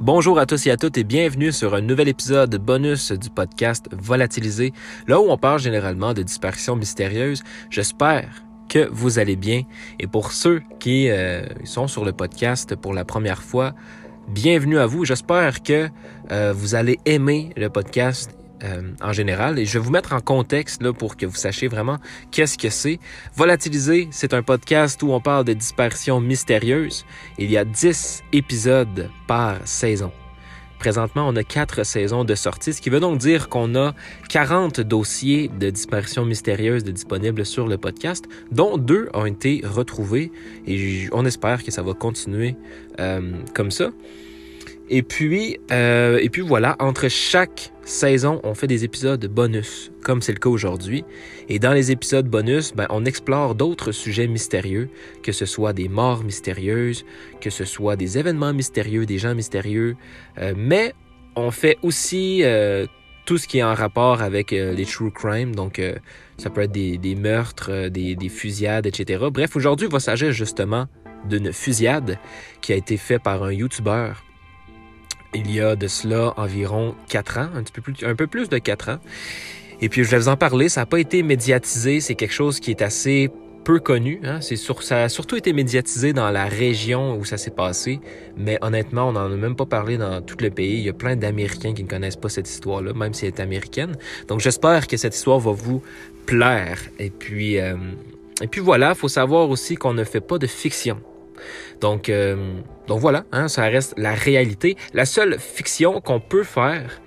Bonjour à tous et à toutes et bienvenue sur un nouvel épisode bonus du podcast Volatilisé, là où on parle généralement de disparitions mystérieuses. J'espère que vous allez bien. Et pour ceux qui euh, sont sur le podcast pour la première fois, bienvenue à vous. J'espère que euh, vous allez aimer le podcast euh, en général. Et je vais vous mettre en contexte là, pour que vous sachiez vraiment qu'est-ce que c'est. Volatiliser, c'est un podcast où on parle de disparitions mystérieuses. Il y a 10 épisodes par saison. Présentement, on a quatre saisons de sortie, ce qui veut donc dire qu'on a 40 dossiers de disparitions mystérieuses disponibles sur le podcast, dont deux ont été retrouvés et on espère que ça va continuer euh, comme ça. Et puis, euh, et puis voilà, entre chaque saison, on fait des épisodes bonus, comme c'est le cas aujourd'hui. Et dans les épisodes bonus, ben, on explore d'autres sujets mystérieux, que ce soit des morts mystérieuses, que ce soit des événements mystérieux, des gens mystérieux. Euh, mais on fait aussi euh, tout ce qui est en rapport avec euh, les true crime. Donc, euh, ça peut être des, des meurtres, euh, des, des, fusillades, etc. Bref, aujourd'hui, il va s'agir justement d'une fusillade qui a été faite par un YouTuber il y a de cela environ 4 ans, un, petit peu plus, un peu plus de 4 ans. Et puis je vais vous en parler, ça n'a pas été médiatisé, c'est quelque chose qui est assez peu connu. Hein? C'est ça a surtout été médiatisé dans la région où ça s'est passé, mais honnêtement, on n'en a même pas parlé dans tout le pays. Il y a plein d'Américains qui ne connaissent pas cette histoire-là, même si elle est américaine. Donc j'espère que cette histoire va vous plaire. Et puis, euh, et puis voilà, faut savoir aussi qu'on ne fait pas de fiction. Donc, euh, donc voilà, hein, ça reste la réalité. La seule fiction qu'on peut faire,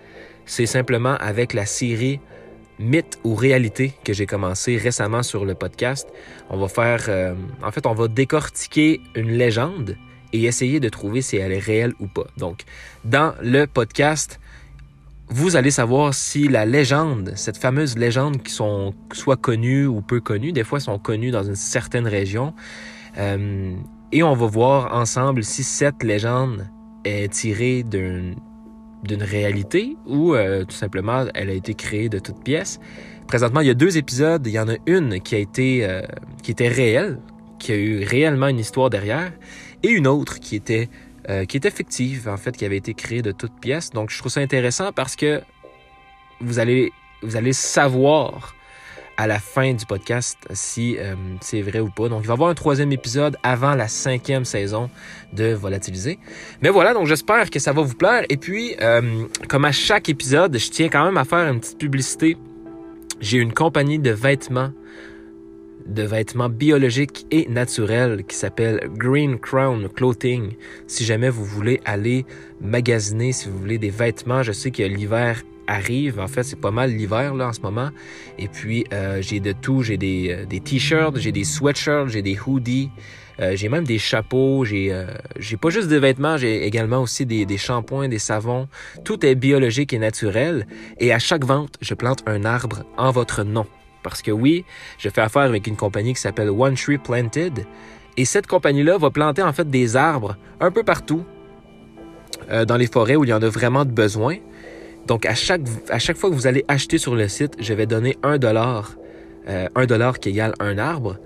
c'est simplement avec la série Mythe ou réalité que j'ai commencé récemment sur le podcast. On va faire, euh, en fait, on va décortiquer une légende et essayer de trouver si elle est réelle ou pas. Donc, dans le podcast, vous allez savoir si la légende, cette fameuse légende qui sont soit connues ou peu connues, des fois sont connues dans une certaine région, euh, et on va voir ensemble si cette légende est tirée d'une réalité ou euh, tout simplement elle a été créée de toutes pièces. Présentement, il y a deux épisodes. Il y en a une qui a été euh, qui était réelle, qui a eu réellement une histoire derrière, et une autre qui était euh, qui était fictive en fait, qui avait été créée de toutes pièces. Donc, je trouve ça intéressant parce que vous allez vous allez savoir à la fin du podcast si euh, c'est vrai ou pas. Donc, il va y avoir un troisième épisode avant la cinquième saison de Volatiliser. Mais voilà, donc j'espère que ça va vous plaire. Et puis, euh, comme à chaque épisode, je tiens quand même à faire une petite publicité. J'ai une compagnie de vêtements de vêtements biologiques et naturels qui s'appelle Green Crown Clothing. Si jamais vous voulez aller magasiner, si vous voulez des vêtements, je sais que l'hiver arrive. En fait, c'est pas mal l'hiver là en ce moment. Et puis euh, j'ai de tout. J'ai des, euh, des t-shirts, j'ai des sweatshirts, j'ai des hoodies. Euh, j'ai même des chapeaux, j'ai j'ai pas juste des vêtements, j'ai également aussi des, shampoings, des savons. Tout est biologique et naturel. Et à chaque vente, je plante un arbre en votre nom. Parce que oui, je fais affaire avec une compagnie qui s'appelle One Tree Planted. Et cette compagnie-là va planter en fait des arbres un peu partout dans les forêts où il y en a vraiment de besoin. Donc à chaque, à chaque fois que vous allez acheter sur le site, je vais donner un dollar, euh, un dollar qui égale un arbre.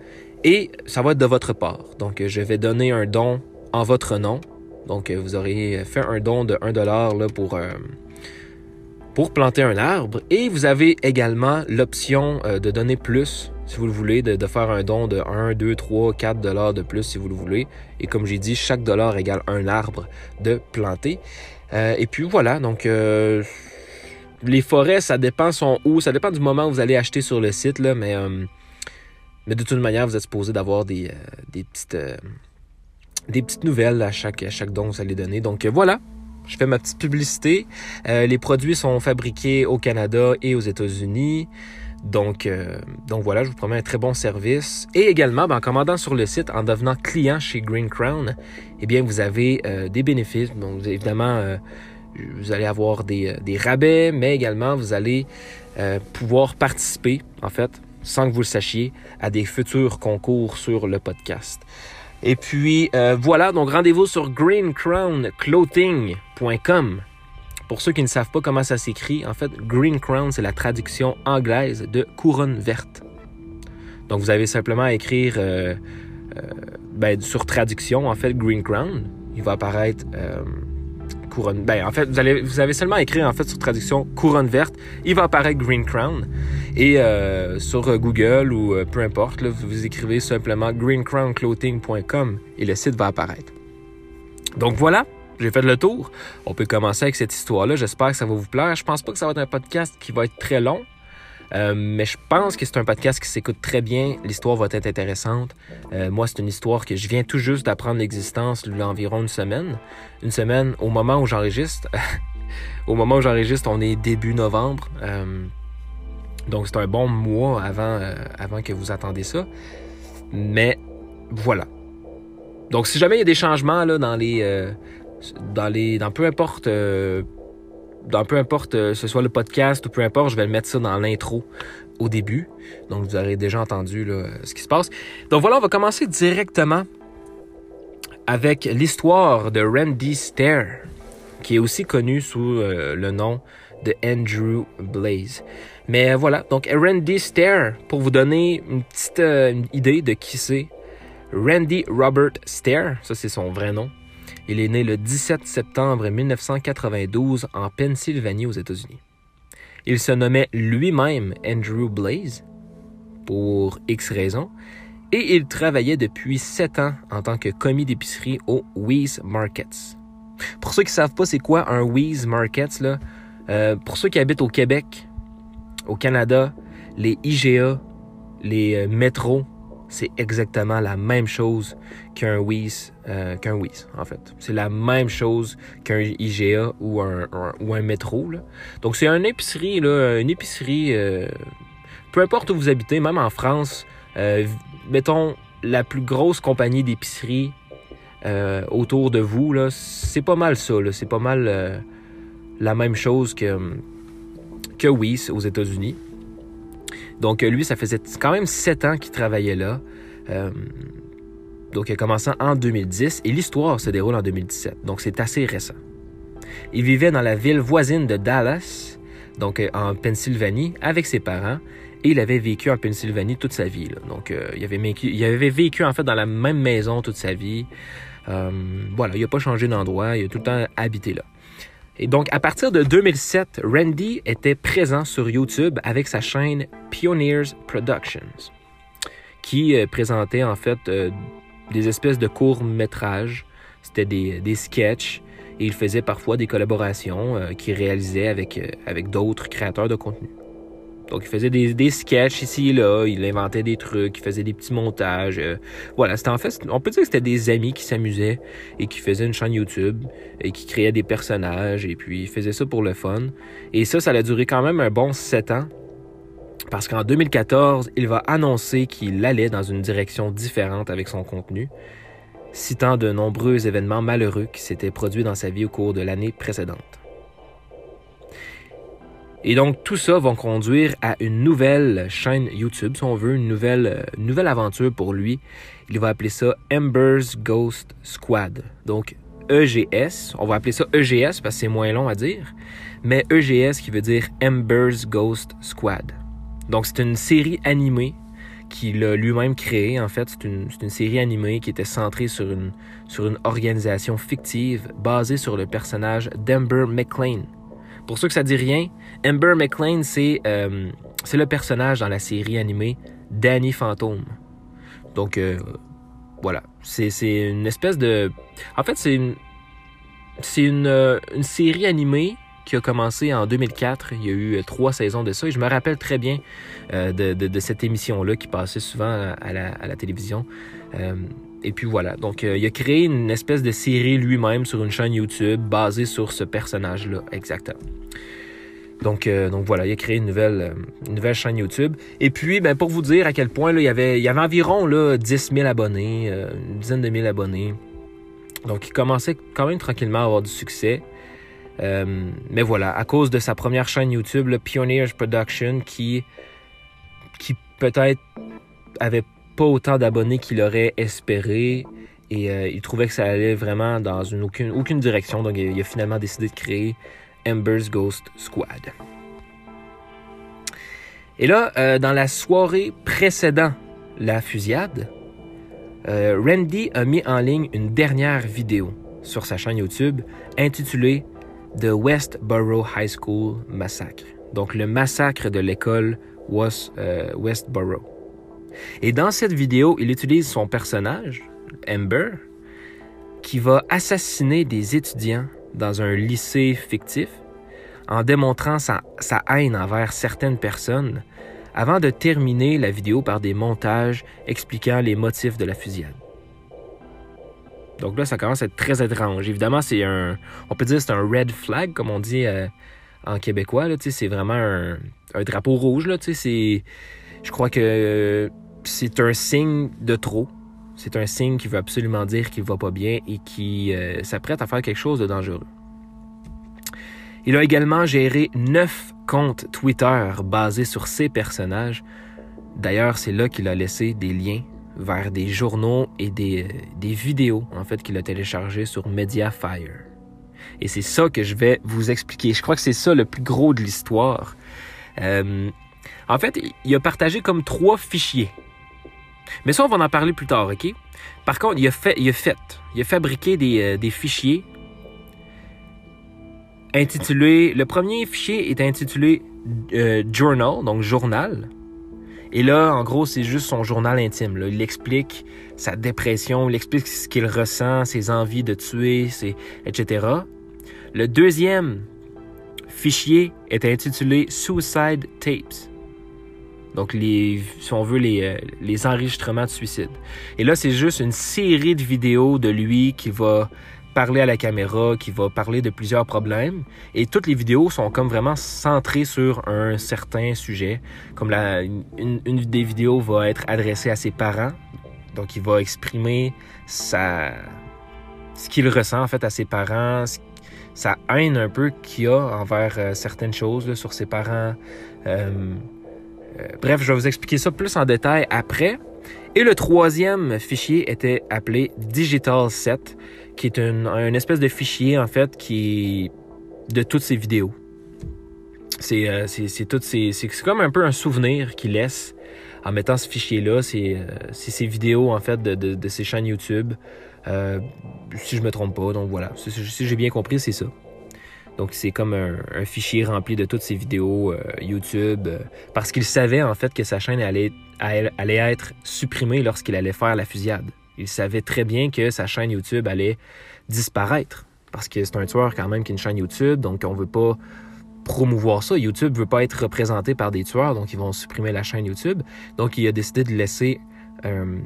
Et ça va être de votre part. Donc je vais donner un don en votre nom. Donc vous aurez fait un don de 1 dollar là, pour... Euh, pour planter un arbre. Et vous avez également l'option euh, de donner plus, si vous le voulez, de, de, faire un don de 1, 2, 3, 4 dollars de plus, si vous le voulez. Et comme j'ai dit, chaque dollar égale un arbre de planter. Euh, et puis voilà, donc euh, les forêts, ça dépend son où, ça dépend du moment où vous allez acheter sur le site, là, mais, euh, mais de toute manière, vous êtes supposé d'avoir des, euh, des petites des petites nouvelles à chaque, chaque don que vous allez donner. Donc voilà, je fais ma petite publicité. Euh, les produits sont fabriqués au Canada et aux États-Unis. Donc, euh, donc voilà, je vous promets un très bon service. Et également, ben, en commandant sur le site, en devenant client chez Green Crown, eh bien, vous avez euh, des bénéfices. Donc, évidemment, euh, vous allez avoir des, des, rabais, mais également, vous allez pouvoir participer, en fait, sans que vous le sachiez, à des futurs concours sur le podcast. Et puis euh, voilà, donc rendez-vous sur greencrownclothing.com. Pour ceux qui ne savent pas comment ça s'écrit, en fait, Green Crown, c'est la traduction anglaise de couronne verte. Donc vous avez simplement à écrire euh, euh, ben, sur traduction, en fait, Green Crown. Il va apparaître couronne. Ben, en fait, vous, allez, vous avez seulement écrit en fait sur traduction couronne verte, il va apparaître Green Crown. Et euh, sur Google ou euh, peu importe, là, vous écrivez simplement greencrownclothing.com et le site va apparaître. Donc voilà, j'ai fait le tour. On peut commencer avec cette histoire-là. J'espère que ça va vous plaire. Je pense pas que ça va être un podcast qui va être très long. Euh, mais je pense que c'est un podcast qui s'écoute très bien. L'histoire va être intéressante. Euh, moi, c'est une histoire que je viens tout juste d'apprendre l'existence il y a environ une semaine. Une semaine au moment où j'enregistre. au moment où j'enregistre, on est début novembre. Euh, donc c'est un bon mois avant, avant que vous attendez ça. Mais voilà. Donc si jamais il y a des changements là, dans les. dans les. dans peu importe dans peu importe, euh, ce soit le podcast ou peu importe, je vais mettre ça dans l'intro au début. Donc, vous aurez déjà entendu ce qui se passe. Donc voilà, on va commencer directement avec l'histoire de Randy Stair, qui est aussi connu sous euh, le nom de Andrew Blaze. Mais voilà, donc Randy Stair, pour vous donner une petite euh, idée de qui c'est, Randy Robert Stair, ça c'est son vrai nom, il est né le 17 septembre 1992 en Pennsylvanie aux États-Unis. Il se nommait lui-même Andrew Blaze pour X raisons et il travaillait depuis sept ans en tant que commis d'épicerie au Wees Markets. Pour ceux qui ne savent pas c'est quoi un Wees Markets, là, euh, pour ceux qui habitent au Québec, au Canada, les IGA, les euh, métros, c'est exactement la même chose qu'un Wiz, euh, qu'un en fait. C'est la même chose qu'un IGA ou un, ou un métro. Donc c'est une épicerie, là, une épicerie, euh, peu importe où vous habitez, même en France, euh, mettons la plus grosse compagnie d'épicerie autour de vous, c'est pas mal ça. C'est pas mal la même chose que, que aux États-Unis. Donc lui, ça faisait quand même sept ans qu'il travaillait là. Donc, il a commencé en 2010 et l'histoire se déroule en 2017. Donc, c'est assez récent. Il vivait dans la ville voisine de Dallas, donc euh, en Pennsylvanie, avec ses parents. Et il avait vécu en Pennsylvanie toute sa vie. Donc, euh, il, avait vécu, en fait dans la même maison toute sa vie. Euh, voilà, il n'a pas changé d'endroit, il a tout le temps habité là. Et donc, à partir de 2007, Randy était présent sur YouTube avec sa chaîne Pioneers Productions, qui présentait en fait des espèces de courts-métrages. C'était des, des sketchs et il faisait parfois des collaborations euh, qu'il réalisait avec, euh, avec d'autres créateurs de contenu. Donc, il faisait des, des sketchs ici et là, il inventait des trucs, il faisait des petits montages. Euh, voilà, c'était en fait, on peut dire que c'était des amis qui s'amusaient et qui faisaient une chaîne YouTube et qui créaient des personnages et puis il faisait ça pour le fun. Et ça, ça a duré quand même un bon sept ans parce qu'en 2014, il va annoncer qu'il allait dans une direction différente avec son contenu, citant de nombreux événements malheureux qui s'étaient produits dans sa vie au cours de l'année précédente. Et donc tout ça va conduire à une nouvelle chaîne YouTube, si on veut, une nouvelle, nouvelle aventure pour lui. Il va appeler ça Ember's Ghost Squad. Donc EGS, on va appeler ça EGS parce que c'est moins long à dire, mais EGS qui veut dire Ember's Ghost Squad. Donc, c'est une série animée qu'il a lui-même créée. En fait, c'est une, série animée qui était centrée sur une, sur organisation fictive basée sur le personnage d'Ember McLean. Pour ceux que ça dit rien, Ember McLean, c'est euh, c'est le personnage dans la série animée Danny Phantom. Donc, euh, voilà. C'est une espèce de... En fait, c'est une, c'est une, euh, une série animée qui a commencé en 2004. Il y a eu trois saisons de ça et je me rappelle très bien de, de, cette émission-là qui passait souvent à la, à la télévision. Et puis voilà, donc il a créé une espèce de série lui-même sur une chaîne YouTube basée sur ce personnage-là, exactement. Donc, donc voilà, il a créé une nouvelle, une nouvelle chaîne YouTube. Et puis, ben, pour vous dire à quel point il, y avait, environ là, 10 000 abonnés, une dizaine de mille abonnés. Donc il commençait quand même tranquillement à avoir du succès. Euh, mais voilà, à cause de sa première chaîne YouTube, le Pioneers Production, qui, qui peut-être avait pas autant d'abonnés qu'il aurait espéré. Et euh, il trouvait que ça allait vraiment dans une, aucune, aucune direction. Donc il, a finalement décidé de créer Ember's Ghost Squad. Et là, euh, dans la soirée précédant la fusillade, Randy a mis en ligne une dernière vidéo sur sa chaîne YouTube intitulée The Westboro High School Massacre. Donc le massacre de l'école euh, Westboro. Et dans cette vidéo, il utilise son personnage, Amber, qui va assassiner des étudiants dans un lycée fictif en démontrant sa, haine envers certaines personnes avant de terminer la vidéo par des montages expliquant les motifs de la fusillade. Donc là, ça commence à être très étrange. Évidemment, c'est un, on peut dire c'est un red flag, comme on dit euh, en québécois. C'est vraiment un, drapeau rouge. Là, je crois que c'est un signe de trop. C'est un signe qui veut absolument dire qu'il va pas bien et qui euh, s'apprête à faire quelque chose de dangereux. Il a également géré neuf comptes Twitter basés sur ses personnages. D'ailleurs, c'est là qu'il a laissé des liens vers des journaux et des, euh, des vidéos en fait qu'il a téléchargés sur Mediafire. Et c'est ça que je vais vous expliquer. Je crois que c'est ça le plus gros de l'histoire. Euh, en fait, il a partagé comme trois fichiers. Mais ça, on va en parler plus tard, OK? Par contre, il a fait, il a fait, il a fabriqué des, euh, des fichiers intitulés. Le premier fichier est intitulé euh, Journal, donc journal. Et là, en gros, c'est juste son journal intime. Il explique sa dépression, il explique ce qu'il ressent, ses envies de tuer, etc. Le deuxième fichier est intitulé Suicide Tapes. Donc, les, si on veut, les, euh, les enregistrements de suicide. Et là, c'est juste une série de vidéos de lui qui va parler à la caméra, qui va parler de plusieurs problèmes. Et toutes les vidéos sont comme vraiment centrées sur un certain sujet. Comme la, une, des vidéos va être adressée à ses parents. Donc, il va exprimer sa, ce qu'il ressent en fait à ses parents, sa haine un peu qu'il a envers euh, certaines choses sur ses parents. Euh, bref, je vais vous expliquer ça plus en détail après. Et le troisième fichier était appelé Digital Set, qui est une, espèce de fichier en fait qui de toutes ces vidéos. C'est euh, c'est comme un peu un souvenir qu'il laisse en mettant ce fichier-là. C'est euh, ces vidéos en fait de, de, ses chaînes YouTube. Euh, si je me trompe pas, donc voilà. Si j'ai bien compris, c'est ça. Donc c'est comme un, fichier rempli de toutes ses vidéos euh, YouTube, euh, parce qu'il savait en fait que sa chaîne allait, allait être supprimée lorsqu'il allait faire la fusillade. Il savait très bien que sa chaîne YouTube allait disparaître, parce que c'est un tueur quand même qui a une chaîne YouTube, donc on veut pas promouvoir ça. YouTube veut pas être représenté par des tueurs, donc ils vont supprimer la chaîne YouTube. Donc il a décidé de laisser euh,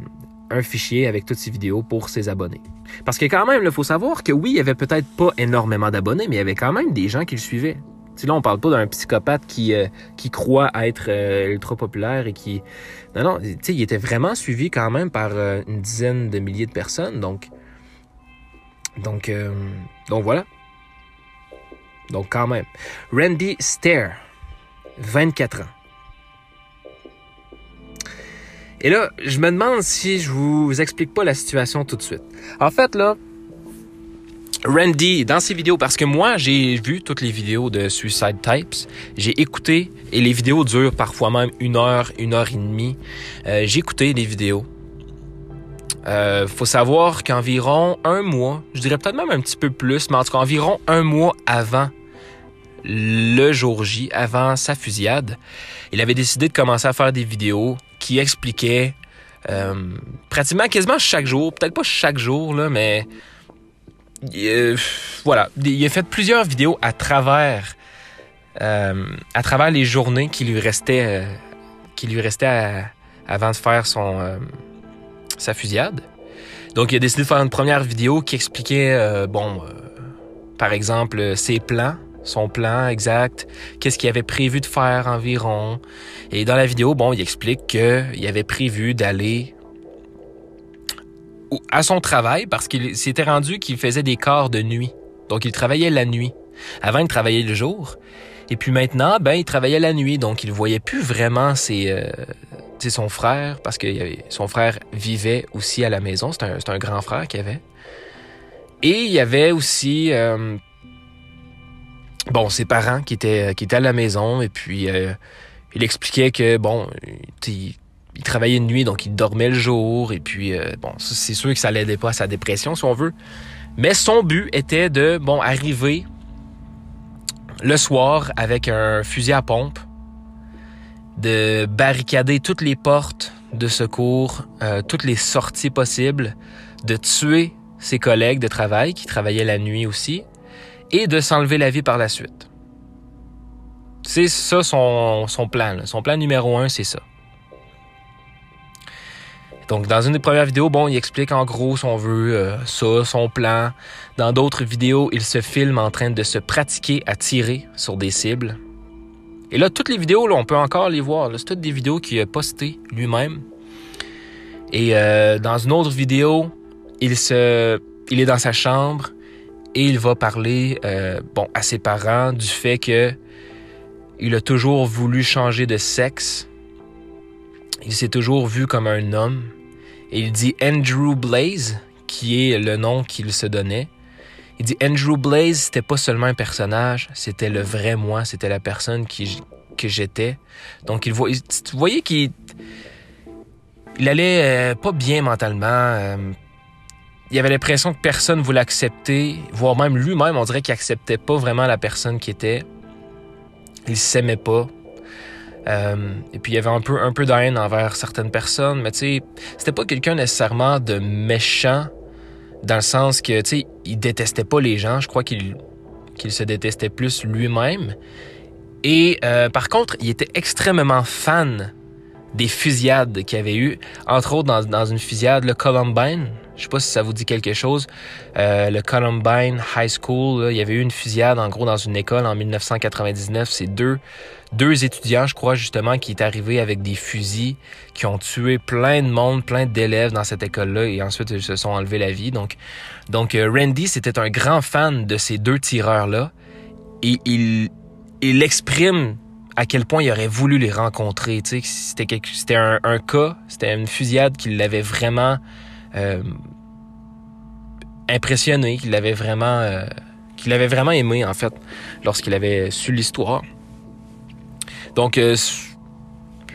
un fichier avec toutes ses vidéos pour ses abonnés. Parce que quand même, il faut savoir que oui, il y avait peut-être pas énormément d'abonnés, mais il y avait quand même des gens qui le suivaient. Tu là, on parle pas d'un psychopathe qui, euh, croit être euh, ultra populaire et qui... Non, non, tu sais, il était vraiment suivi quand même par euh, une dizaine de milliers de personnes, donc... Donc, donc voilà. Donc quand même. Randy Stair, 24 ans. Et là, je me demande si je vous explique pas la situation tout de suite. En fait, là, Randy, dans ses vidéos, parce que moi, j'ai vu toutes les vidéos de Suicide Types, j'ai écouté, et les vidéos durent parfois même une heure, une heure et demie. Euh, j'ai écouté les vidéos. Euh, faut savoir qu'environ un mois, je dirais peut-être même un petit peu plus, mais en tout cas environ un mois avant le jour J, avant sa fusillade, il avait décidé de commencer à faire des vidéos qui expliquait euh, pratiquement quasiment chaque jour, peut-être pas chaque jour, là, mais euh, voilà, il a fait plusieurs vidéos à travers euh, à travers les journées qui lui restaient qui lui restaient avant de faire son sa fusillade. Donc il a décidé de faire une première vidéo qui expliquait bon par exemple ses plans son plan exact, qu'est-ce qu'il avait prévu de faire environ. Et dans la vidéo, bon, il explique qu'il avait prévu d'aller à son travail parce qu'il s'était rendu qu'il faisait des quarts de nuit. Donc il travaillait la nuit. Avant, il travaillait le jour. Et puis maintenant, ben, il travaillait la nuit. Donc il voyait plus vraiment ses, euh, son frère parce que son frère vivait aussi à la maison. C'est un, un, grand frère qu'il avait. Et il y avait aussi euh, bon, ses parents qui étaient, qui étaient à la maison et puis euh, il expliquait que, bon, il, travaillait une nuit, donc il dormait le jour et puis, euh, bon, c'est sûr que ça l'aidait pas à sa dépression, si on veut. Mais son but était de, bon, arriver le soir avec un fusil à pompe, de barricader toutes les portes de secours, euh, toutes les sorties possibles, de tuer ses collègues de travail qui travaillaient la nuit aussi, et de s'enlever la vie par la suite. C'est ça son, son plan. Son plan numéro un, c'est ça. Donc, dans une des premières vidéos, bon, il explique en gros, si on veut, euh, ça, son plan. Dans d'autres vidéos, il se filme en train de se pratiquer à tirer sur des cibles. Et là, toutes les vidéos, là, on peut encore les voir. C'est toutes des vidéos qu'il a postées lui-même. Et euh, dans une autre vidéo, il se, il est dans sa chambre et il va parler, euh, bon, à ses parents du fait que il a toujours voulu changer de sexe. Il s'est toujours vu comme un homme il dit Andrew Blaze, qui est le nom qu'il se donnait. Il dit Andrew Blaze, c'était pas seulement un personnage, c'était le vrai moi, c'était la personne qui, que j'étais. Donc, il voit, vous voyez qu'il il allait euh, pas bien mentalement. Euh, il avait l'impression que personne voulait accepter, voire même lui-même, on dirait qu'il acceptait pas vraiment la personne qui était. Il s'aimait pas. Euh, et puis il y avait un peu, un peu de envers certaines personnes, mais tu sais, c'était pas quelqu'un nécessairement de méchant dans le sens que, tu sais, il détestait pas les gens. Je crois qu'il qu'il se détestait plus lui-même. Et euh, par contre, il était extrêmement fan des fusillades qu'il y avait eu, entre autres dans, dans une fusillade, le Columbine. Je sais pas si ça vous dit quelque chose. Euh, le Columbine High School, il y avait eu une fusillade en gros dans une école en 1999. C'est deux deux étudiants, je crois justement, qui est arrivé avec des fusils, qui ont tué plein de monde, plein d'élèves dans cette école-là, et ensuite ils se sont enlevés la vie. Donc, donc euh, Randy, c'était un grand fan de ces deux tireurs-là, et il, il exprime à quel point il aurait voulu les rencontrer. C'était un, cas, c'était une fusillade qui l'avait vraiment euh, impressionné, qu'il l'avait vraiment, euh, qu'il avait vraiment aimé en fait, lorsqu'il avait su l'histoire. Donc, euh,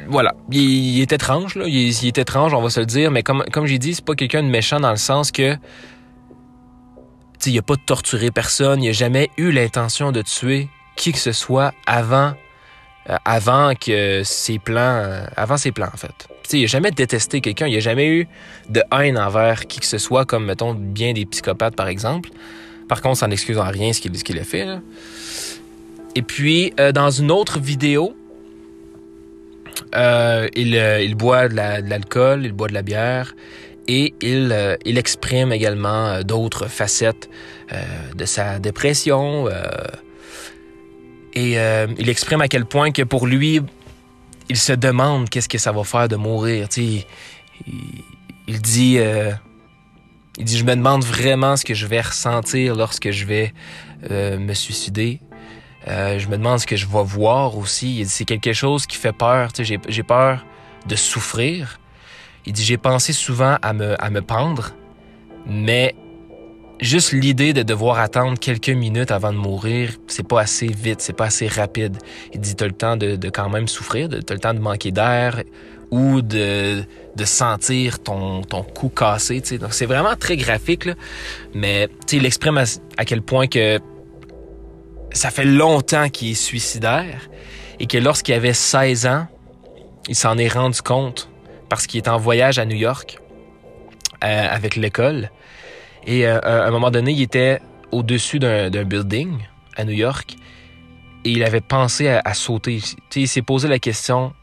voilà. Il, est étrange. Il, est étrange, on va se le dire, mais comme, j'ai dit, c'est pas quelqu'un de méchant dans le sens que. Il a pas torturé personne, il a jamais eu l'intention de tuer qui que ce soit avant. Euh, avant que ses plans. Euh, avant ses plans, en fait. Tu il a jamais détesté quelqu'un, il a jamais eu de haine envers qui que ce soit, comme, mettons, bien des psychopathes, par exemple. Par contre, ça n'excuse en rien ce qu'il a fait. Et puis, dans une autre vidéo, euh, il, euh, boit de l'alcool, il boit de la bière et euh, il exprime également d'autres facettes de sa dépression. Et il exprime à quel point que pour lui, il se demande qu'est-ce que ça va faire de mourir. Il, il, dit, il dit, je me demande vraiment ce que je vais ressentir lorsque je vais me suicider. Euh, je me demande ce que je vais voir aussi. C'est quelque chose qui fait peur. J'ai peur de souffrir. Il dit, j'ai pensé souvent à me, à me pendre, mais juste l'idée de devoir attendre quelques minutes avant de mourir, c'est pas assez vite, c'est pas assez rapide. Il dit, t'as le temps de, de, quand même souffrir, t'as le temps de manquer d'air ou de, de sentir ton, ton cou cassé. Donc c'est vraiment très graphique, mais il exprime à, à quel point que ça fait longtemps qu'il est suicidaire et que lorsqu'il avait 16 ans, il s'en est rendu compte parce qu'il est en voyage à New York euh, avec l'école. Et euh, à un moment donné, il était au-dessus d'un building à New York et il avait pensé à, sauter. il s'est posé la question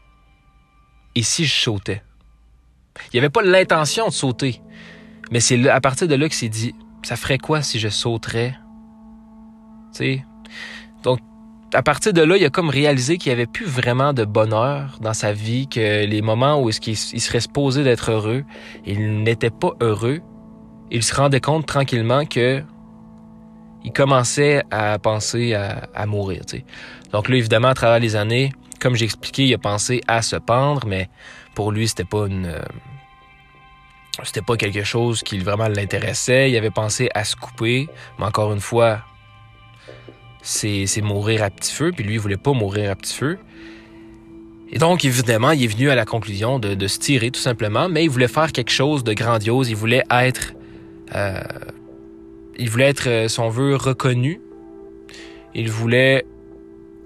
et si je sautais Il n'avait pas l'intention de sauter, mais c'est à partir de là qu'il s'est dit ça ferait quoi si je sauterais Tu sais, donc, à partir de là, il a comme réalisé qu'il n'y avait plus vraiment de bonheur dans sa vie, que les moments où il serait supposé d'être heureux, il n'était pas heureux. Il se rendait compte tranquillement que il commençait à penser à, mourir. Donc là, évidemment, à travers les années, comme j'ai expliqué, il a pensé à se pendre, mais pour lui, c'était pas une c'était pas quelque chose qui vraiment l'intéressait. Il avait pensé à se couper, mais encore une fois, c'est mourir à petit feu, puis lui, il voulait pas mourir à petit feu. Et donc, évidemment, il est venu à la conclusion de, de se tirer, tout simplement, mais il voulait faire quelque chose de grandiose. Il voulait être, euh, il voulait être, euh, si on veut, reconnu. Il voulait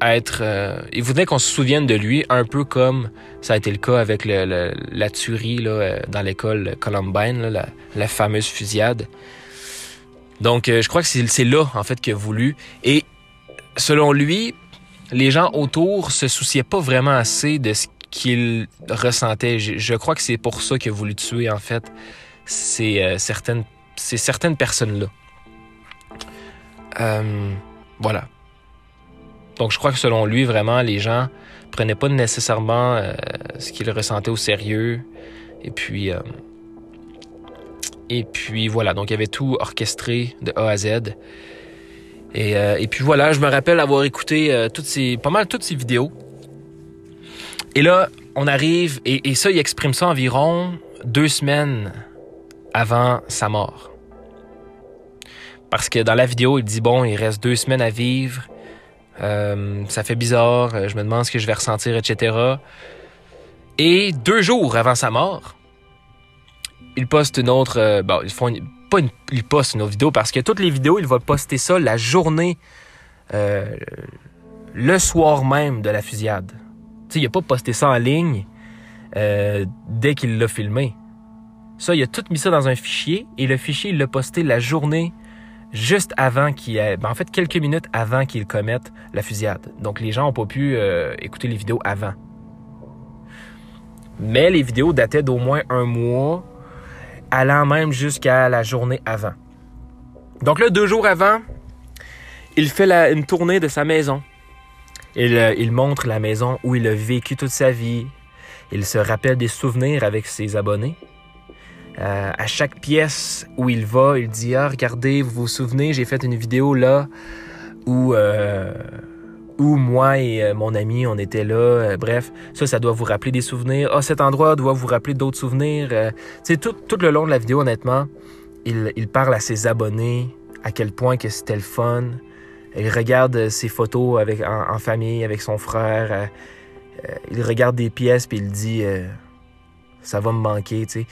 être... Euh, il voulait qu'on se souvienne de lui, un peu comme ça a été le cas avec la tuerie là, euh, dans l'école Columbine, la, fameuse fusillade. Donc, euh, je crois que c'est là, en fait, qu'il a voulu. Et selon lui, les gens autour se souciaient pas vraiment assez de ce qu'il ressentait. Je, crois que c'est pour ça qu'il a voulu tuer, en fait, ces, certaines, ces certaines personnes-là. Euh, voilà. Donc je crois que selon lui, vraiment, les gens prenaient pas nécessairement euh, ce qu'il ressentait au sérieux. Et puis, euh, et puis voilà, donc il avait tout orchestré de A à Z. Et, puis voilà, je me rappelle avoir écouté toutes ces, pas mal toutes ces vidéos. Et là, on arrive, et ça, il exprime ça environ deux semaines avant sa mort. Parce que dans la vidéo, il dit, bon, il reste deux semaines à vivre. Euh, ça fait bizarre, euh, je me demande ce que je vais ressentir, etc. Et deux jours avant sa mort, il poste une autre... Euh, bon, ils font pas une, il poste une autre vidéo parce que toutes les vidéos, il va poster ça la journée, le soir même de la fusillade. Tu sais, il a pas posté ça en ligne dès qu'il l'a filmé. Ça, il a tout mis ça dans un fichier et le fichier, il l'a posté la journée juste avant qu'il ait, ben en fait quelques minutes avant qu'il commette la fusillade. Donc les gens n'ont pas pu euh, écouter les vidéos avant. Mais les vidéos dataient d'au moins un mois, allant même jusqu'à la journée avant. Donc là, deux jours avant, il fait une tournée de sa maison. Euh, il montre la maison où il a vécu toute sa vie. Il se rappelle des souvenirs avec ses abonnés. Euh, à chaque pièce où il va, il dit Ah, regardez, vous vous souvenez, j'ai fait une vidéo là où, euh, où moi et euh, mon ami, on était là. bref, ça, ça doit vous rappeler des souvenirs. Ah, cet endroit doit vous rappeler d'autres souvenirs. c'est tout, tout le long de la vidéo, honnêtement, il, parle à ses abonnés à quel point que c'était le fun. Il regarde ses photos avec, en, famille avec son frère. il regarde des pièces puis il dit ça va me manquer, tu sais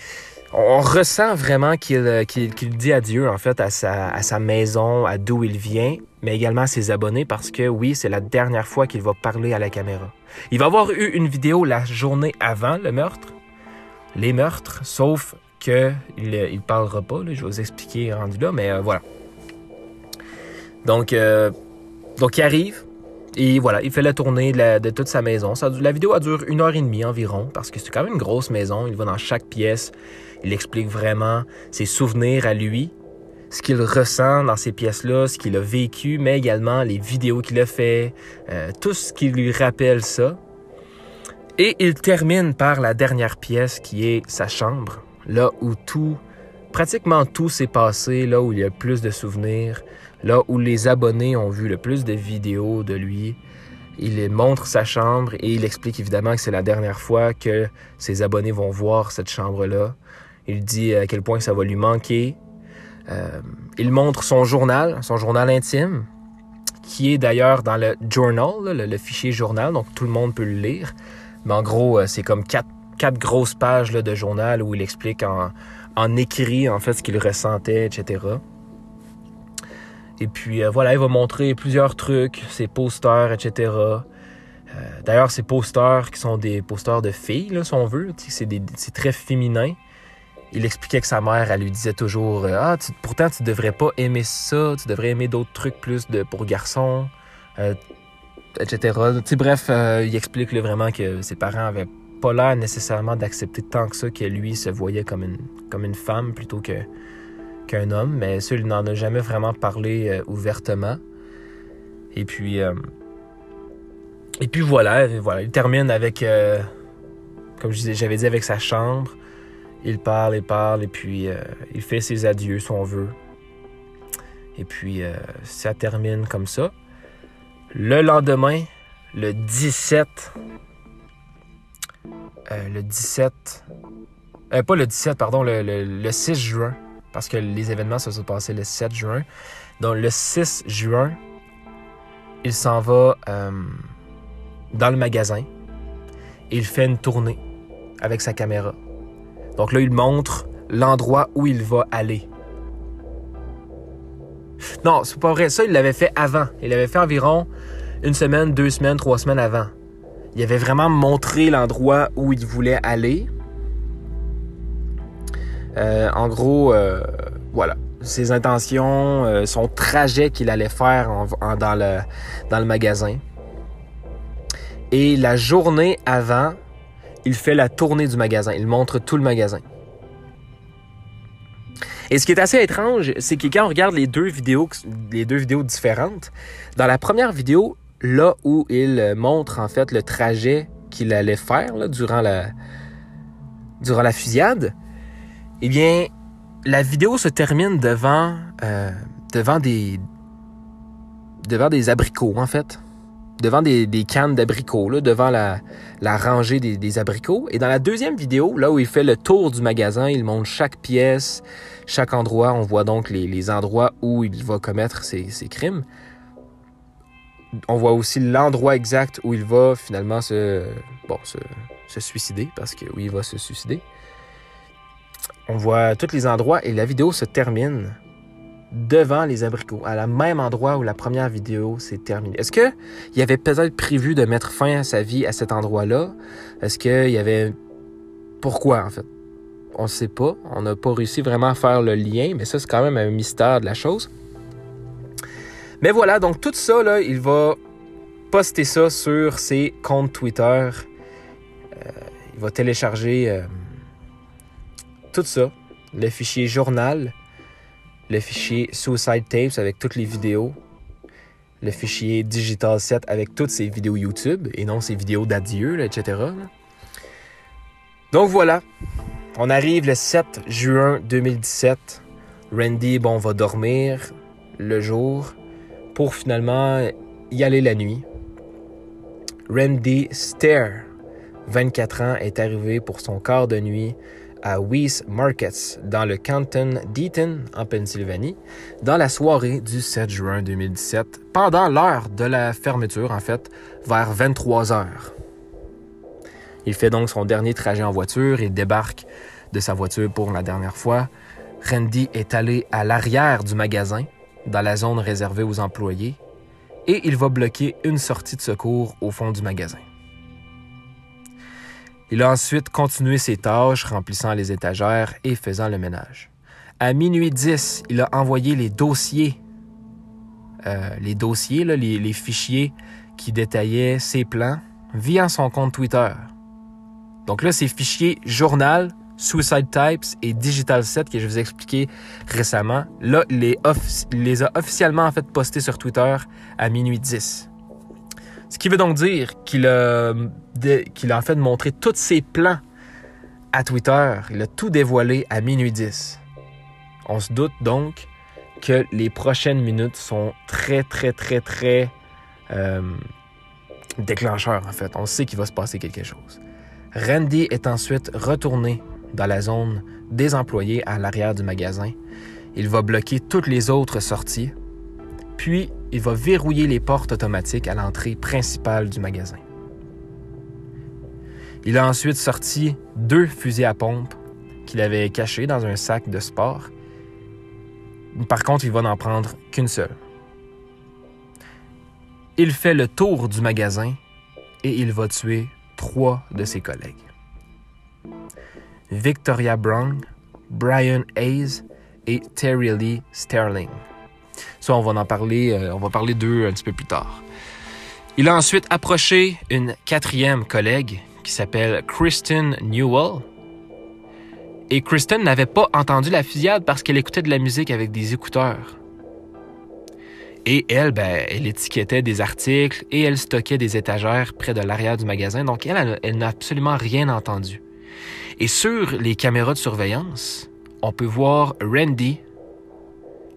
on ressent vraiment euh, qu'il dit adieu en fait à sa, maison, à d'où il vient, mais également à ses abonnés parce que oui, c'est la dernière fois qu'il va parler à la caméra. Il va avoir eu une vidéo la journée avant le meurtre, les meurtres, sauf que il, il parlera pas. je vais vous expliquer rendu là, mais euh, voilà. Donc, euh, il arrive, et voilà, il fait la tournée de, toute sa maison. La vidéo a duré une heure et demie environ, parce que c'est quand même une grosse maison. Il va dans chaque pièce. Il explique vraiment ses souvenirs à lui, ce qu'il ressent dans ces pièces-là, ce qu'il a vécu, mais également les vidéos qu'il a fait, euh, tout ce qui lui rappelle ça. Et il termine par la dernière pièce qui est sa chambre, là où tout, pratiquement tout s'est passé, là où il y a plus de souvenirs, là où les abonnés ont vu le plus de vidéos de lui. Il montre sa chambre et il explique évidemment que c'est la dernière fois que ses abonnés vont voir cette chambre-là. Il dit à quel point ça va lui manquer. Euh, il montre son journal, son journal intime, qui est d'ailleurs dans le journal, le, fichier journal, donc tout le monde peut le lire. Mais en gros, euh, c'est comme quatre, grosses pages de journal où il explique en, écrit en fait ce qu'il ressentait, etc. Et puis euh, voilà, il va montrer plusieurs trucs, ses posters, etc. Euh, d'ailleurs, ces posters qui sont des posters de filles, si on veut, c'est très féminin. Il expliquait que sa mère, elle lui disait toujours euh, Ah, pourtant, tu devrais pas aimer ça, tu devrais aimer d'autres trucs plus de pour garçons, etc. bref, il explique vraiment que ses parents avaient pas l'air nécessairement d'accepter tant que ça que lui se voyait comme une, femme plutôt que qu'un homme, mais ça, il n'en a jamais vraiment parlé euh, ouvertement. Et puis, euh, et puis voilà, voilà, il termine avec, euh, comme j'avais dit, avec sa chambre. Il parle et parle, et puis il fait ses adieux, si on veut. Et puis, ça termine comme ça. Le lendemain, le 17, le 17, pas le 17, pardon, le 6 juin, parce que les événements se sont passés le 7 juin. Donc le 6 juin, il s'en va euh, dans le magasin et il fait une tournée avec sa caméra. Donc là, il montre l'endroit où il va aller. Non, c'est pas vrai. Ça, il l'avait fait avant. Il l'avait fait environ une semaine, deux semaines, trois semaines avant. Il avait vraiment montré l'endroit où il voulait aller. Euh, en gros, euh, voilà, ses intentions, euh, son trajet qu'il allait faire dans, le, dans le magasin. Et la journée avant, il fait la tournée du magasin. Il montre tout le magasin. Et ce qui est assez étrange, c'est que quand on regarde les deux vidéos, différentes, dans la première vidéo, là où il montre en fait le trajet qu'il allait faire durant la fusillade, eh bien, la vidéo se termine devant euh, des devant des abricots en fait devant des, cannes d'abricots, devant la, rangée des, abricots. Et dans la deuxième vidéo, là où il fait le tour du magasin, il montre chaque pièce, chaque endroit. On voit donc les, endroits où il va commettre ses, crimes. On voit aussi l'endroit exact où il va finalement se, bon, se, se suicider, parce que oui, il va se suicider. On voit tous les endroits et la vidéo se termine devant les abricots, à la même endroit où la première vidéo s'est terminée. Est-ce qu'il avait peut-être prévu de mettre fin à sa vie à cet endroit-là? Est-ce qu'il y avait... Pourquoi, en fait? On ne sait pas. On n'a pas réussi vraiment à faire le lien, mais ça, c'est quand même un mystère de la chose. Mais voilà, donc tout ça, là, il va poster ça sur ses comptes Twitter. Euh, il va télécharger euh, tout ça, le fichier journal, le fichier Suicide Tapes avec toutes les vidéos, le fichier Digital Set avec toutes ses vidéos YouTube et non ses vidéos d'adieu, etc. Donc voilà, on arrive le 7 juin 2017. Randy, bon, va dormir le jour pour finalement y aller la nuit. Randy Stair, 24 ans, est arrivé pour son quart de nuit à Weiss Markets, dans le canton d'Eaton, en Pennsylvanie, dans la soirée du 7 juin 2017, pendant l'heure de la fermeture, en fait, vers 23 heures. Il fait donc son dernier trajet en voiture et débarque de sa voiture pour la dernière fois. Randy est allé à l'arrière du magasin, dans la zone réservée aux employés, et il va bloquer une sortie de secours au fond du magasin. Il a ensuite continué ses tâches, remplissant les étagères et faisant le ménage. À minuit 10, il a envoyé les dossiers, euh, les dossiers, les, fichiers qui détaillaient ses plans via son compte Twitter. Donc là, ces fichiers journal, Suicide Types et Digital Set que je vous ai expliqué récemment, là, les, les a officiellement en fait postés sur Twitter à minuit 10. Ce qui veut donc dire qu'il a, en fait montré tous ses plans à Twitter. Il a tout dévoilé à minuit 10. On se doute donc que les prochaines minutes sont très, très, très, très euh, déclencheurs, en fait. On sait qu'il va se passer quelque chose. Randy est ensuite retourné dans la zone des employés à l'arrière du magasin. Il va bloquer toutes les autres sorties puis, il va verrouiller les portes automatiques à l'entrée principale du magasin. Il a ensuite sorti deux fusils à pompe qu'il avait cachés dans un sac de sport. Par contre, il va n'en prendre qu'une seule. Il fait le tour du magasin et il va tuer trois de ses collègues. Victoria Brown, Brian Hayes et Terry Lee Sterling. Ça, on va en parler, euh, on va parler d'eux un petit peu plus tard. Il a ensuite approché une quatrième collègue qui s'appelle Kristen Newell. Et Kristen n'avait pas entendu la fusillade parce qu'elle écoutait de la musique avec des écouteurs. Et elle, ben, elle étiquetait des articles et elle stockait des étagères près de l'arrière du magasin. Donc elle, elle n'a absolument rien entendu. Et sur les caméras de surveillance, on peut voir Randy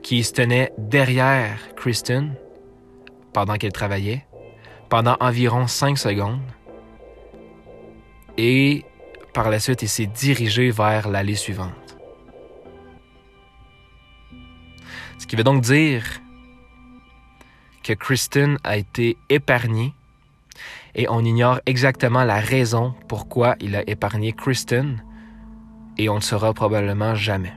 qui se tenait derrière Kristen pendant qu'elle travaillait, pendant environ cinq secondes. Et par la suite, il s'est dirigé vers l'allée suivante. Ce qui veut donc dire que Kristen a été épargnée et on ignore exactement la raison pourquoi il a épargné Kristen et on ne saura probablement jamais.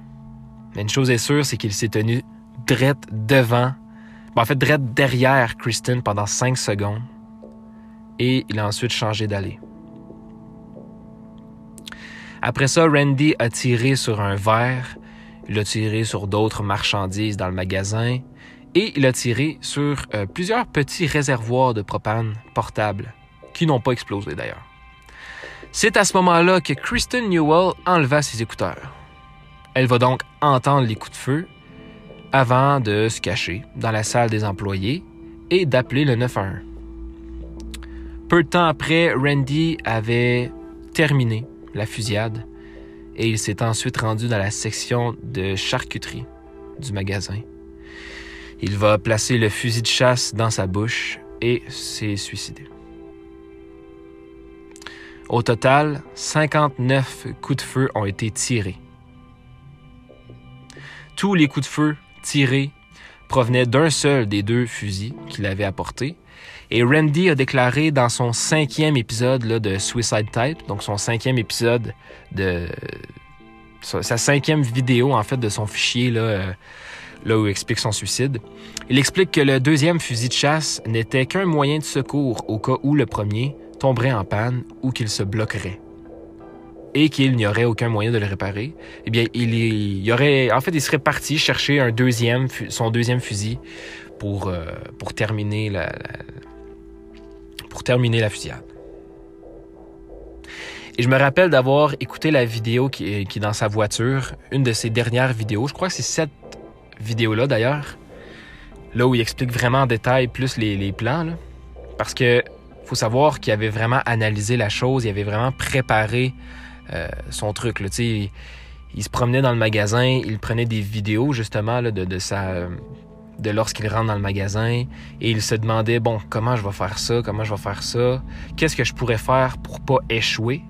Mais une chose est sûre, c'est qu'il s'est tenu drette devant en fait, derrière Kristen pendant 5 secondes. Et il a ensuite changé d'aller. Après ça, Randy a tiré sur un verre, il a tiré sur d'autres marchandises dans le magasin et il a tiré sur euh, plusieurs petits réservoirs de propane portables qui n'ont pas explosé d'ailleurs. C'est à ce moment-là que Kristen Newell enleva ses écouteurs. Elle va donc entendre les coups de feu avant de se cacher dans la salle des employés et d'appeler le 911. Peu de temps après, Randy avait terminé la fusillade et il s'est ensuite rendu dans la section de charcuterie du magasin. Il va placer le fusil de chasse dans sa bouche et s'est suicidé. Au total, 59 coups de feu ont été tirés. Tous les coups de feu tirés provenaient d'un seul des deux fusils qu'il avait apportés. Et Randy a déclaré dans son cinquième épisode de Suicide Type, donc son cinquième épisode de sa cinquième vidéo en fait de son fichier là, euh, là où il explique son suicide. Il explique que le deuxième fusil de chasse n'était qu'un moyen de secours au cas où le premier tomberait en panne ou qu'il se bloquerait et qu'il n'y aurait aucun moyen de le réparer, eh bien, il, y aurait, en fait, il serait parti chercher un deuxième, son deuxième fusil pour, euh, pour terminer la, pour terminer la fusillade. Et je me rappelle d'avoir écouté la vidéo qui est, dans sa voiture, une de ses dernières vidéos. Je crois que c'est cette vidéo-là d'ailleurs, là où il explique vraiment en détail plus les, les plans. Là. Parce que faut savoir qu'il avait vraiment analysé la chose, il avait vraiment préparé euh, son truc. Là. Il, il se promenait dans le magasin, il prenait des vidéos justement de, de de lorsqu'il rentre dans le magasin et il se demandait bon comment je vais faire ça, comment je vais faire ça, qu'est-ce que je pourrais faire pour pas échouer?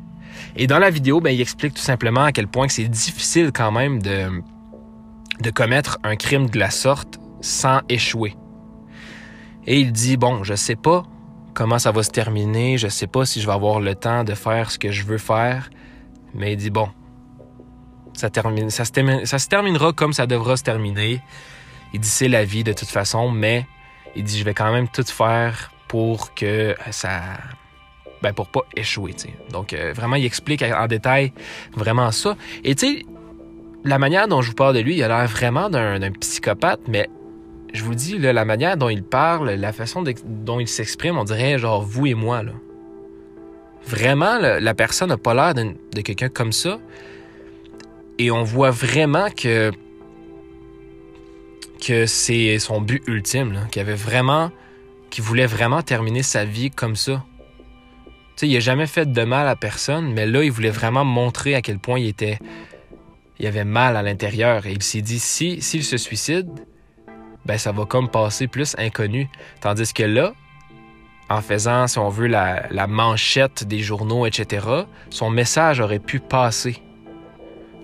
Et dans la vidéo, ben, il explique tout simplement à quel point c'est difficile quand même de, de commettre un crime de la sorte sans échouer. Et il dit bon, je sais pas comment ça va se terminer, je sais pas si je vais avoir le temps de faire ce que je veux faire, mais il dit bon, ça, se, terminera comme ça devra se terminer. Il dit c'est la vie de toute façon, mais il dit je vais quand même tout faire pour que ça. Ben pour pas échouer, tu sais. Donc euh, vraiment, il explique en détail vraiment ça. Et tu sais, la manière dont je vous parle de lui, il a l'air vraiment d'un psychopathe, mais je vous dis, la manière dont il parle, la façon dont il s'exprime, on dirait genre vous et moi. Là. Vraiment, la personne n'a pas l'air de, quelqu'un comme ça. Et on voit vraiment que, c'est son but ultime, qu'il avait vraiment, qu'il voulait vraiment terminer sa vie comme ça. Il n'a jamais fait de mal à personne, mais là, il voulait vraiment montrer à quel point il était, il avait mal à l'intérieur. Et il s'est dit, si, s'il se suicide, ben ça va comme passer plus inconnu. Tandis que là, en faisant, si on veut, la, manchette des journaux, etc., son message aurait pu passer.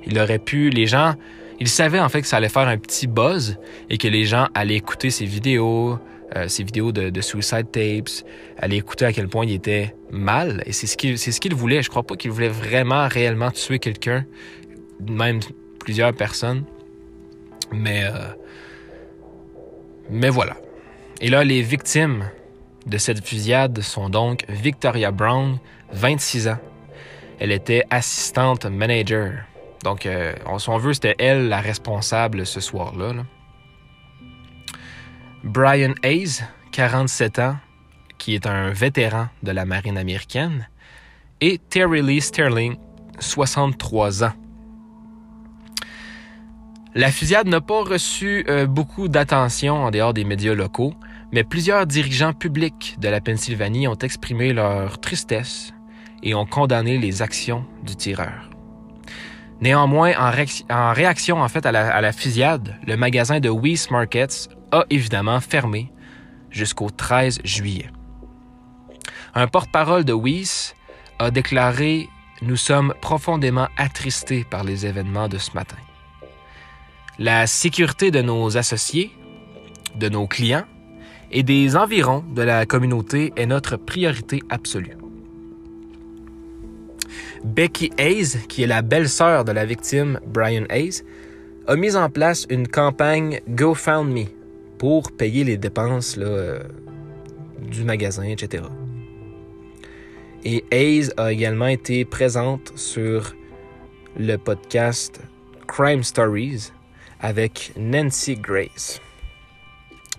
Il aurait pu, les gens, il savait en fait que ça allait faire un petit buzz et que les gens allaient écouter ses vidéos, euh, ses vidéos de, suicide tapes, allaient écouter à quel point il était mal. Et c'est ce qu'il, ce voulait. Je crois pas qu'il voulait vraiment réellement tuer quelqu'un, même plusieurs personnes. Mais euh, mais voilà. Et là, les victimes de cette fusillade sont donc Victoria Brown, 26 ans. Elle était assistante manager. Donc, euh, si on veut, c'était elle la responsable ce soir-là. Brian Hayes, 47 ans, qui est un vétéran de la marine américaine. Et Terry Lee Sterling, 63 ans. La fusillade n'a pas reçu euh, beaucoup d'attention en dehors des médias locaux, mais plusieurs dirigeants publics de la Pennsylvanie ont exprimé leur tristesse et ont condamné les actions du tireur. Néanmoins, en, réaction en fait à la, fusillade, le magasin de Weiss Markets a évidemment fermé jusqu'au 13 juillet. Un porte-parole de Weiss a déclaré Nous sommes profondément attristés par les événements de ce matin. La sécurité de nos associés, de nos clients et des environs de la communauté est notre priorité absolue. Becky Hayes, qui est la belle-sœur de la victime Brian Hayes, a mis en place une campagne GoFundMe pour payer les dépenses euh, du magasin, etc. Et Hayes a également été présente sur le podcast Crime Stories avec Nancy Grace.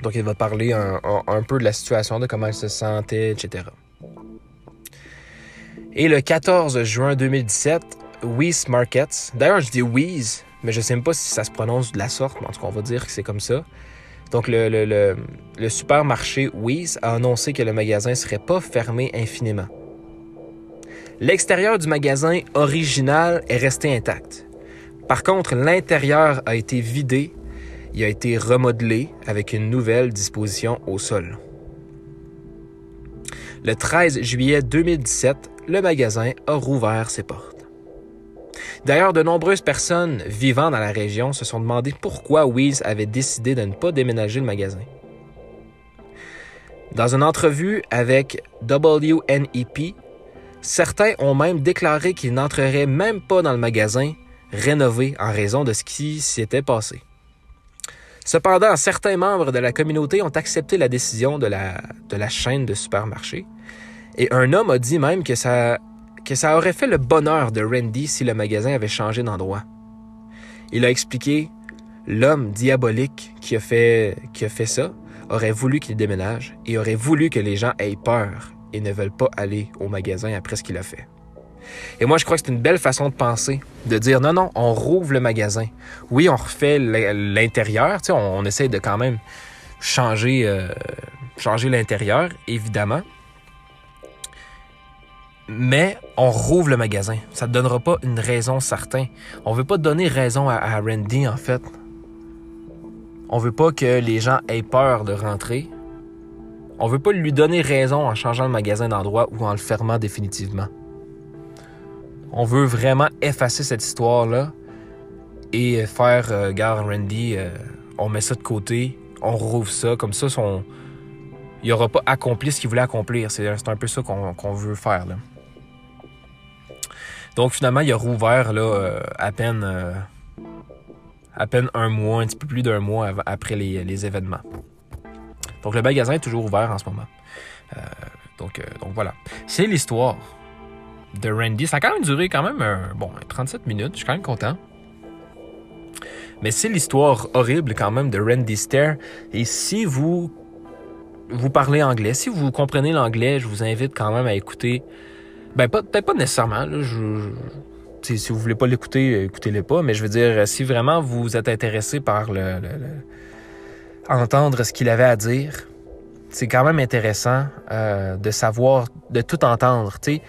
Donc, il va parler un, peu de la situation, de comment elle se sentait, etc. Et le 14 juin 2017, Weeze Markets, d'ailleurs je dis Weeze, mais je sais même pas si ça se prononce de la sorte, mais en tout cas on va dire que c'est comme ça. Donc le, supermarché Weeze a annoncé que le magasin serait pas fermé infiniment. L'extérieur du magasin original est resté intact. Par contre, l'intérieur a été vidé, il a été remodelé avec une nouvelle disposition au sol. Le 13 juillet 2017, le magasin a rouvert ses portes. D'ailleurs, de nombreuses personnes vivant dans la région se sont demandé pourquoi Weeze avait décidé de ne pas déménager le magasin. Dans une entrevue avec WNEP, certains ont même déclaré qu'ils n'entreraient même pas dans le magasin rénové en raison de ce qui s'y était passé. Cependant, certains membres de la communauté ont accepté la décision de la, chaîne de supermarchés. Et un homme a dit même que ça que ça aurait fait le bonheur de Randy si le magasin avait changé d'endroit. Il a expliqué l'homme diabolique qui a fait qui a fait ça aurait voulu qu'il déménage et aurait voulu que les gens aient peur et ne veulent pas aller au magasin après ce qu'il a fait. Et moi, je crois que c'est une belle façon de penser, de dire non, non, on rouvre le magasin. Oui, on refait l'intérieur, tu sais, on, essaie de quand même changer, euh, changer l'intérieur, évidemment mais on rouvre le magasin. Ça ne donnera pas une raison certaine. On veut pas donner raison à, Randy, en fait. On veut pas que les gens aient peur de rentrer. On veut pas lui donner raison en changeant le magasin d'endroit ou en le fermant définitivement. On veut vraiment effacer cette histoire-là et faire, euh, gare Randy, euh, on met ça de côté, on rouvre ça, comme ça, son... il n'aura pas accompli ce qu'il voulait accomplir. C'est un peu ça qu'on veut faire. Là. Donc finalement, il a rouvert là, euh, à peine euh, à peine un mois, un petit peu plus d'un mois après les, événements. Donc le magasin est toujours ouvert en ce moment. Euh, donc voilà. C'est l'histoire de Randy. Ça a quand même duré quand même bon, 37 minutes. Je suis quand même content. Mais c'est l'histoire horrible quand même de Randy Stair. Et si vous vous parlez anglais, si vous comprenez l'anglais, je vous invite quand même à écouter ben, peut-être pas nécessairement. si vous voulez pas l'écouter, écoutez-le pas. Mais je veux dire, si vraiment vous êtes intéressé par entendre ce qu'il avait à dire, c'est quand même intéressant euh, de savoir, de tout entendre. Tu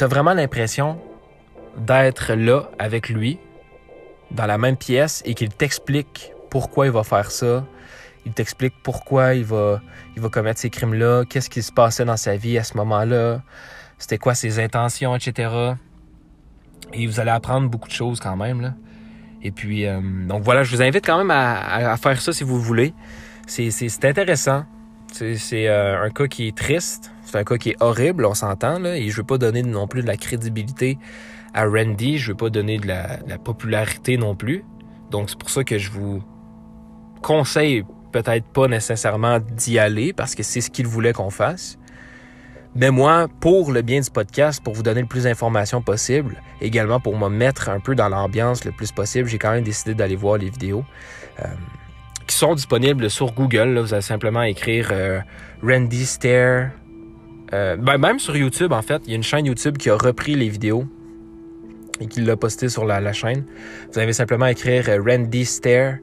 as vraiment l'impression d'être là avec lui, dans la même pièce, et qu'il t'explique pourquoi il va faire ça. Il t'explique pourquoi il va, commettre ces crimes-là, qu'est-ce qui se passait dans sa vie à ce moment-là c'était quoi ses intentions, etc. Et vous allez apprendre beaucoup de choses quand même. Là. Et puis, euh, donc voilà, je vous invite quand même à, faire ça si vous voulez. C'est intéressant. C'est euh, un cas qui est triste. C'est un cas qui est horrible, on s'entend. là. Et je veux pas donner non plus de la crédibilité à Randy. Je veux pas donner de la, de la popularité non plus. Donc c'est pour ça que je vous conseille peut-être pas nécessairement d'y aller parce que c'est ce qu'il voulait qu'on fasse. Mais moi, pour le bien du podcast, pour vous donner le plus d'informations possible, également pour me mettre un peu dans l'ambiance le plus possible, j'ai quand même décidé d'aller voir les vidéos euh, qui sont disponibles sur Google. Vous allez simplement écrire euh, Randy Stair. Euh, ben, même sur YouTube, en fait, il y a une chaîne YouTube qui a repris les vidéos et qui l'a posté sur la, chaîne. Vous allez simplement écrire Randy Stair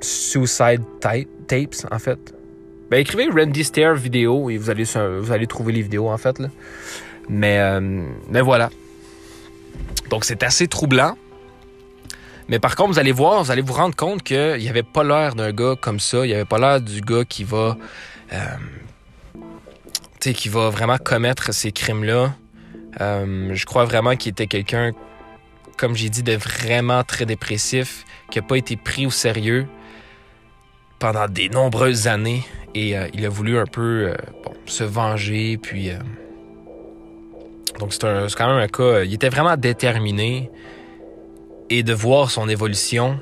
Suicide Tapes, en fait. Ben, écrivez Randy Stair vidéo et vous allez, vous allez trouver les vidéos en fait. Mais, euh, mais voilà. Donc c'est assez troublant. Mais par contre, vous allez voir, vous allez vous rendre compte qu'il n'y avait pas l'air d'un gars comme ça. Il n'y avait pas l'air du gars qui va. Euh, qui va vraiment commettre ces crimes-là. Euh, je crois vraiment qu'il était quelqu'un, comme j'ai dit, de vraiment très dépressif, qui n'a pas été pris au sérieux pendant des nombreuses années et euh, il a voulu un peu euh, se venger. Puis, donc c'est quand même un cas. Il était vraiment déterminé et de voir son évolution.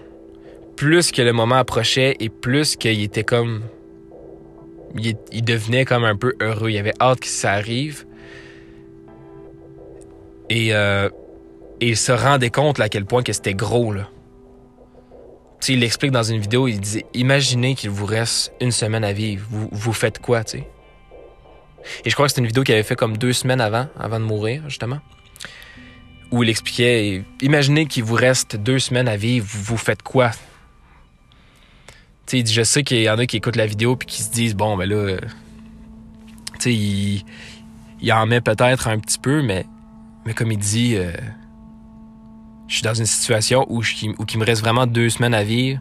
plus que le moment approchait et plus qu'il était comme. Il, devenait comme un peu heureux. Il avait hâte que ça arrive. Et, euh, il se rendait compte à quel point c'était gros. Là. il l'explique dans une vidéo, il disait Imaginez qu'il vous reste une semaine à vivre. Vous, faites quoi, tu? Et je crois que c'était une vidéo qu'il avait fait comme deux semaines avant, avant de mourir, justement. Où il expliquait Imaginez qu'il vous reste deux semaines à vivre, vous, faites quoi? Tu sais, je sais qu'il y en a qui écoutent la vidéo puis qui se disent Bon, ben là. Tu sais, il, il, en met peut-être un petit peu, mais, mais comme il dit. Euh, je suis dans une situation où, je, où il me reste vraiment deux semaines à vivre.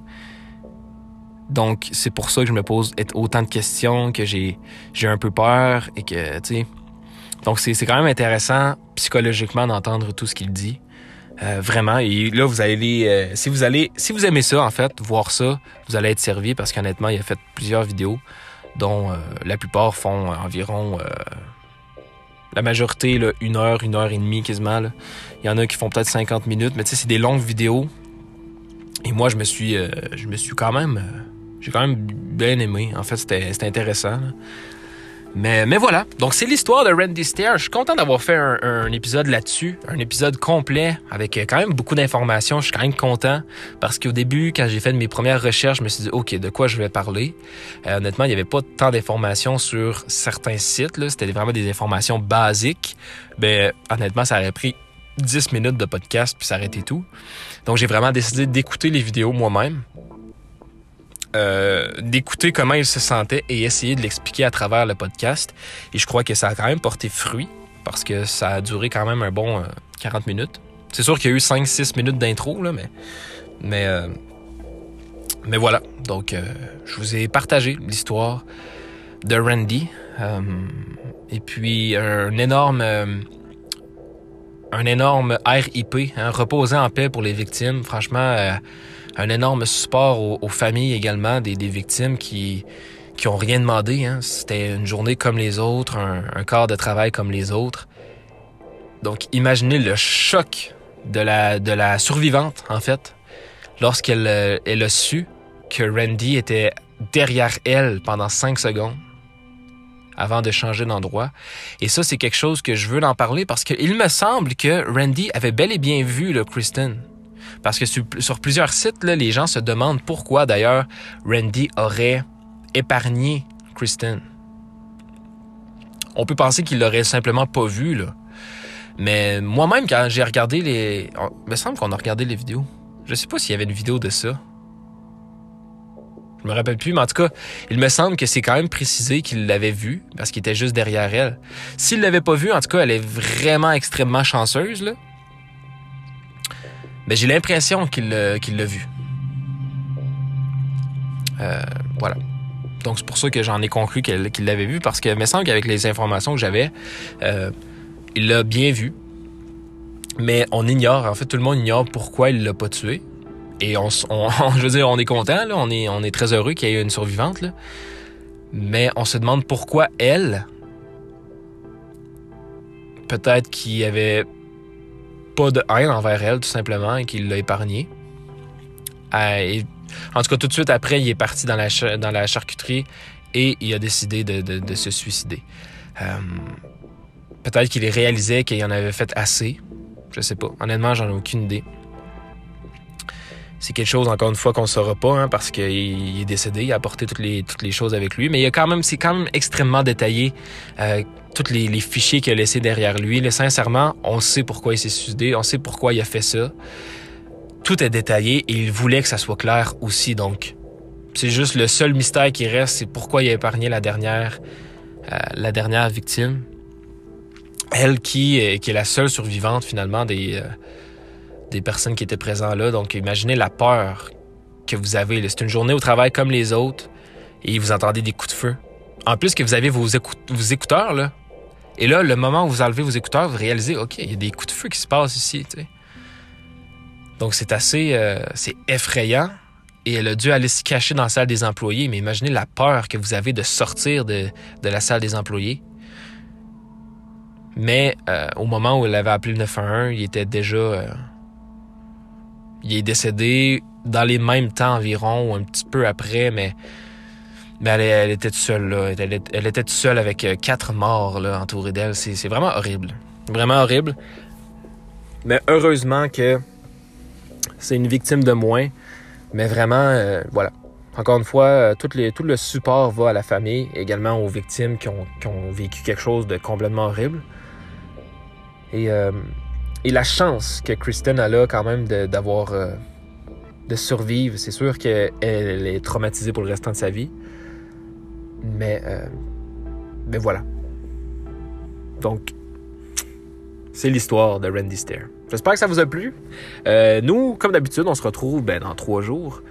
Donc, c'est pour ça que je me pose autant de questions, que j'ai, j'ai un peu peur et que, tu sais. Donc, c'est, quand même intéressant psychologiquement d'entendre tout ce qu'il dit. Euh, vraiment. Et là, vous allez, euh, si vous allez, si vous aimez ça, en fait, voir ça, vous allez être servi parce qu'honnêtement, il a fait plusieurs vidéos, dont euh, la plupart font environ, la majorité, là, une heure, une heure et demie quasiment. Il y en a qui font peut-être 50 minutes, mais tu sais, c'est des longues vidéos. Et moi, je me suis, je me suis quand même j'ai quand même bien aimé. En fait, c'était intéressant. Mais, mais voilà, donc c'est l'histoire de Randy Stair. Je suis content d'avoir fait un, épisode là-dessus, un épisode complet avec quand même beaucoup d'informations. Je suis quand même content parce qu'au début, quand j'ai fait mes premières recherches, je me suis dit, OK, de quoi je vais parler? Euh, honnêtement, il n'y avait pas tant d'informations sur certains sites. C'était vraiment des informations basiques. Ben, honnêtement, ça aurait pris 10 minutes de podcast puis s'arrêter tout. Donc j'ai vraiment décidé d'écouter les vidéos moi-même euh, d'écouter comment il se sentait et essayer de l'expliquer à travers le podcast. Et je crois que ça a quand même porté fruit parce que ça a duré quand même un bon 40 euh, minutes. C'est sûr qu'il y a eu 5-6 minutes d'intro, là, mais. Mais. Euh, voilà. Donc, je vous ai partagé l'histoire de Randy. et puis, un énorme. un énorme RIP, hein, reposer en paix pour les victimes. Franchement, un énorme support aux, familles également des, victimes qui qui ont rien demandé. Hein. C'était une journée comme les autres, un, un, corps de travail comme les autres. Donc, imaginez le choc de la, de la survivante, en fait, lorsqu'elle euh, elle a su que Randy était derrière elle pendant cinq secondes avant de changer d'endroit. Et ça, c'est quelque chose que je veux en parler parce qu'il me semble que Randy avait bel et bien vu le Kristen. Parce que sur, plusieurs sites, les gens se demandent pourquoi d'ailleurs Randy aurait épargné Kristen. On peut penser qu'il l'aurait simplement pas vu. Mais moi-même, quand j'ai regardé les. Il me semble qu'on a regardé les vidéos. Je sais pas s'il y avait une vidéo de ça. Je me rappelle plus, mais en tout cas, il me semble que c'est quand même précisé qu'il l'avait vu parce qu'il était juste derrière elle. S'il l'avait pas vu, en tout cas, elle est vraiment extrêmement chanceuse. Mais j'ai l'impression qu'il l'a vu. Euh, voilà. Donc c'est pour ça que j'en ai conclu qu'il l'avait vu, parce que me semble qu'avec les informations que j'avais, euh, il l'a bien vu. Mais on ignore, en fait, tout le monde ignore pourquoi il l'a pas tué. Et on, je veux dire, on est content, là, on est, on est très heureux qu'il y ait une survivante, là. Mais on se demande pourquoi elle, peut-être qu'il avait de haine envers elle, tout simplement, et qu'il l'a épargné. Euh, en tout cas, tout de suite après, il est parti dans la, dans la charcuterie et il a décidé de, se suicider. Euh, peut-être qu'il réalisait qu'il en avait fait assez. Je sais pas. Honnêtement, j'en ai aucune idée. C'est quelque chose, encore une fois, qu'on ne saura pas, hein, parce qu'il est décédé, il a apporté toutes les, toutes les choses avec lui. Mais il a quand même, c'est quand même extrêmement détaillé euh, tous les, fichiers qu'il a laissés derrière lui. sincèrement, on sait pourquoi il s'est suicidé, on sait pourquoi il a fait ça. Tout est détaillé et il voulait que ça soit clair aussi. Donc, c'est juste le seul mystère qui reste, c'est pourquoi il a épargné la dernière, euh, la dernière victime. Elle qui, qui est la seule survivante finalement des, euh, des personnes qui étaient présentes là. Donc, imaginez la peur que vous avez. C'est une journée au travail comme les autres et vous entendez des coups de feu. En plus que vous avez vos, écouteurs, là, et là, le moment où vous enlevez vos écouteurs, vous réalisez, OK, il y a des coups de feu qui se passent ici. Donc, c'est assez euh, c'est effrayant. Et elle a dû aller se cacher dans la salle des employés. Mais imaginez la peur que vous avez de sortir de, la salle des employés. Mais euh, au moment où elle avait appelé le 911, il était déjà. Euh, il est décédé dans les mêmes temps environ, ou un petit peu après, mais, elle, était toute seule, là. Elle, était toute seule avec euh, quatre morts, là, entourés d'elle. C'est vraiment horrible. Vraiment horrible. Mais heureusement que c'est une victime de moins. Mais vraiment, euh, voilà. Encore une fois, euh, tout, le support va à la famille, également aux victimes qui ont, qui ont vécu quelque chose de complètement horrible. Et, et la chance que Kristen a là quand même d'avoir de survivre. C'est sûr qu'elle est traumatisée pour le restant de sa vie. Mais, euh, voilà. Donc, c'est l'histoire de Randy Stair. J'espère que ça vous a plu. Euh, nous, comme d'habitude, on se retrouve ben, dans trois jours.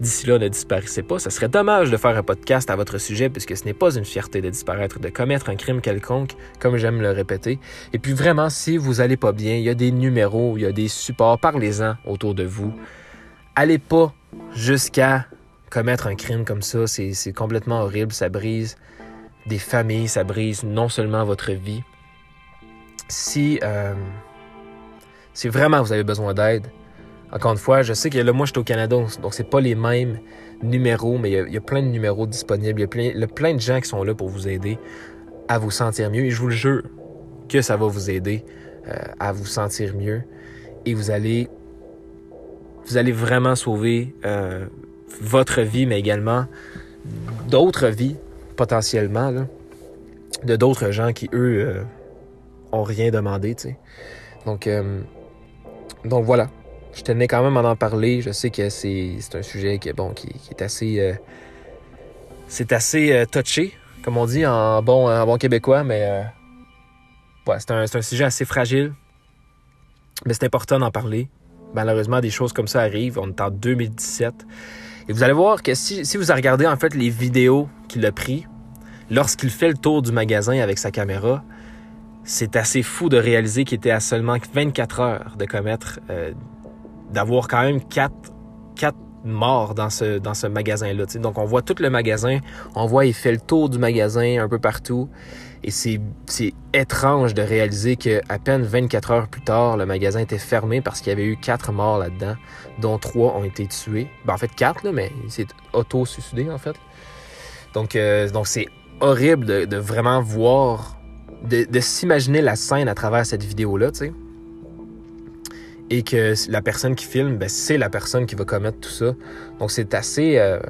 D'ici là, ne disparaissez pas. Ça serait dommage de faire un podcast à votre sujet puisque ce n'est pas une fierté de disparaître, de commettre un crime quelconque, comme j'aime le répéter. Et puis vraiment, si vous allez pas bien, il y a des numéros, il y a des supports, parlez-en autour de vous allez pas jusqu'à commettre un crime comme ça. C'est complètement horrible. Ça brise des familles, ça brise non seulement votre vie. Si, euh, si vraiment vous avez besoin d'aide, encore une fois, je sais que là, moi, je suis au Canada, donc c'est pas les mêmes numéros, mais il y, a plein de numéros disponibles. Il y, a plein, de gens qui sont là pour vous aider à vous sentir mieux. Et je vous le jure que ça va vous aider euh, à vous sentir mieux. Et vous allez vous allez vraiment sauver euh, votre vie, mais également d'autres vies potentiellement, de d'autres gens qui, eux, euh, ont rien demandé. Donc, euh, donc voilà. Je tenais quand même à en parler. Je sais que c'est un sujet qui, bon, qui, est assez. c'est assez touché, comme on dit en bon, québécois, mais ouais, c'est un, un sujet assez fragile. Mais c'est important d'en parler malheureusement, des choses comme ça arrivent. On est en 2017. Et vous allez voir que si, si vous regardez en fait les vidéos qu'il a pris lorsqu'il fait le tour du magasin avec sa caméra, c'est assez fou de réaliser qu'il était à seulement 24 heures de commettre, euh, d'avoir quand même 4, 4 morts dans ce, dans ce magasin-là. Donc on voit tout le magasin, on voit il fait le tour du magasin un peu partout. Et c'est étrange de réaliser qu'à peine 24 heures plus tard, le magasin était fermé parce qu'il y avait eu quatre morts là-dedans, dont trois ont été tués. Ben, en fait, quatre, là, mais il s'est auto-suicidé, en fait. Donc, euh, donc c'est horrible de, de, vraiment voir, de, de s'imaginer la scène à travers cette vidéo-là, tu sais. Et que la personne qui filme, ben, c'est la personne qui va commettre tout ça. Donc, c'est assez. Euh,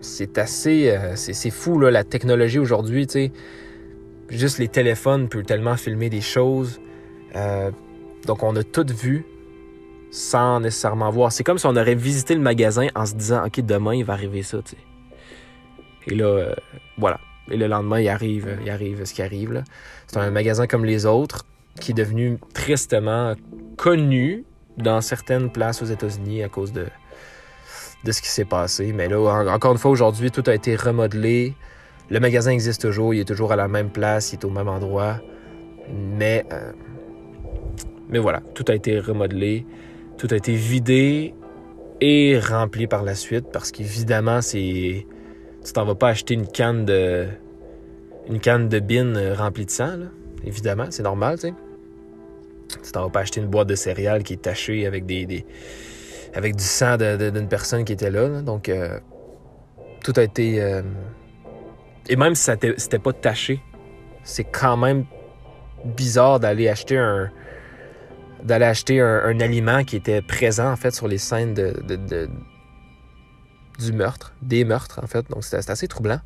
c'est assez. Euh, c'est fou, là, la technologie aujourd'hui, tu sais. Juste les téléphones peuvent tellement filmer des choses. Euh, donc, on a tout vu sans nécessairement voir. C'est comme si on aurait visité le magasin en se disant, OK, demain, il va arriver ça, tu sais. Et là, voilà. Et le lendemain, il arrive, il arrive ce qui arrive. C'est un magasin comme les autres qui est devenu tristement connu dans certaines places aux États-Unis à cause de, de ce qui s'est passé. Mais là, encore une fois, aujourd'hui, tout a été remodelé. Le magasin existe toujours, il est toujours à la même place, il est au même endroit. Mais, euh, mais voilà, tout a été remodelé, tout a été vidé et rempli par la suite parce qu'évidemment, c'est. Tu t'en vas pas acheter une canne de. Une canne de bin remplie de sang, là. Évidemment, c'est normal, tu sais. Tu t'en vas pas acheter une boîte de céréales qui est tachée avec des avec du sang d'une personne qui était là. Donc, euh, tout a été. Euh, et même si c'était pas taché, c'est quand même bizarre d'aller acheter un d'aller acheter un, aliment qui était présent en fait sur les scènes du meurtre, des meurtres en fait. Donc c'était assez troublant.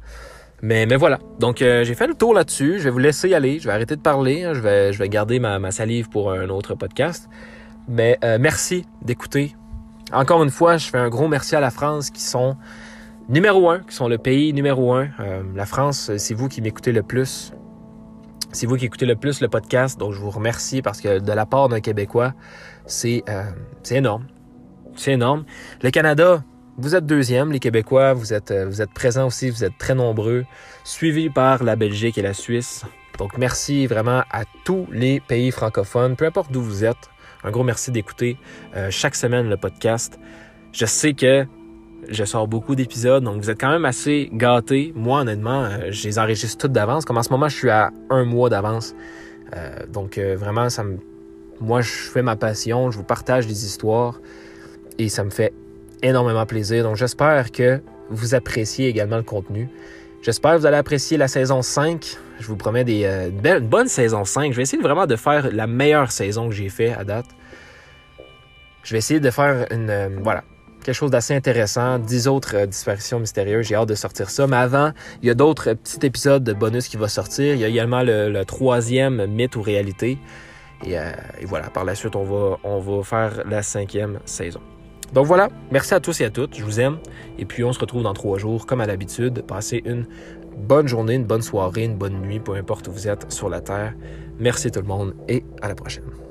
Mais, mais voilà. Donc euh, j'ai fait le tour là-dessus. Je vais vous laisser aller. Je vais arrêter de parler. Hein. Je, vais, garder ma, salive pour un autre podcast. Mais merci d'écouter encore une fois, je fais un gros merci à la France qui sont numéro un, qui sont le pays numéro un. Euh, la France, c'est vous qui m'écoutez le plus. C'est vous qui écoutez le plus le podcast, donc je vous remercie parce que de la part d'un Québécois, c'est euh, énorme. C'est énorme. Le Canada, vous êtes deuxième, les Québécois, vous êtes, euh, vous présents aussi, vous êtes très nombreux, suivi par la Belgique et la Suisse. Donc merci vraiment à tous les pays francophones, peu importe d'où vous êtes. Un gros merci d'écouter euh, chaque semaine le podcast. Je sais que je sors beaucoup d'épisodes, donc vous êtes quand même assez gâtés. Moi, honnêtement, euh, je les enregistre toutes d'avance. Comme en ce moment, je suis à un mois d'avance. Donc vraiment, ça moi, je fais ma passion, je vous partage des histoires. et ça me fait énormément plaisir. Donc j'espère que vous appréciez également le contenu. J'espère que vous allez apprécier la saison 5. Je vous promets des, euh, une, bonne saison 5. Je vais essayer vraiment de faire la meilleure saison que j'ai fait à date. Je vais essayer de faire une, euh, voilà, quelque chose d'assez intéressant. 10 autres euh, disparitions mystérieuses. J'ai hâte de sortir ça. Mais avant, il y a d'autres petits épisodes de bonus qui vont sortir. Il y a également le, troisième mythe ou réalité. Et, voilà, par la suite, on va faire la cinquième saison. Donc voilà, merci à tous et à toutes, je vous aime. Et puis on se retrouve dans trois jours, comme à l'habitude. Passez une bonne journée, une bonne soirée, une bonne nuit, peu importe où vous êtes sur la Terre. Merci tout le monde et à la prochaine.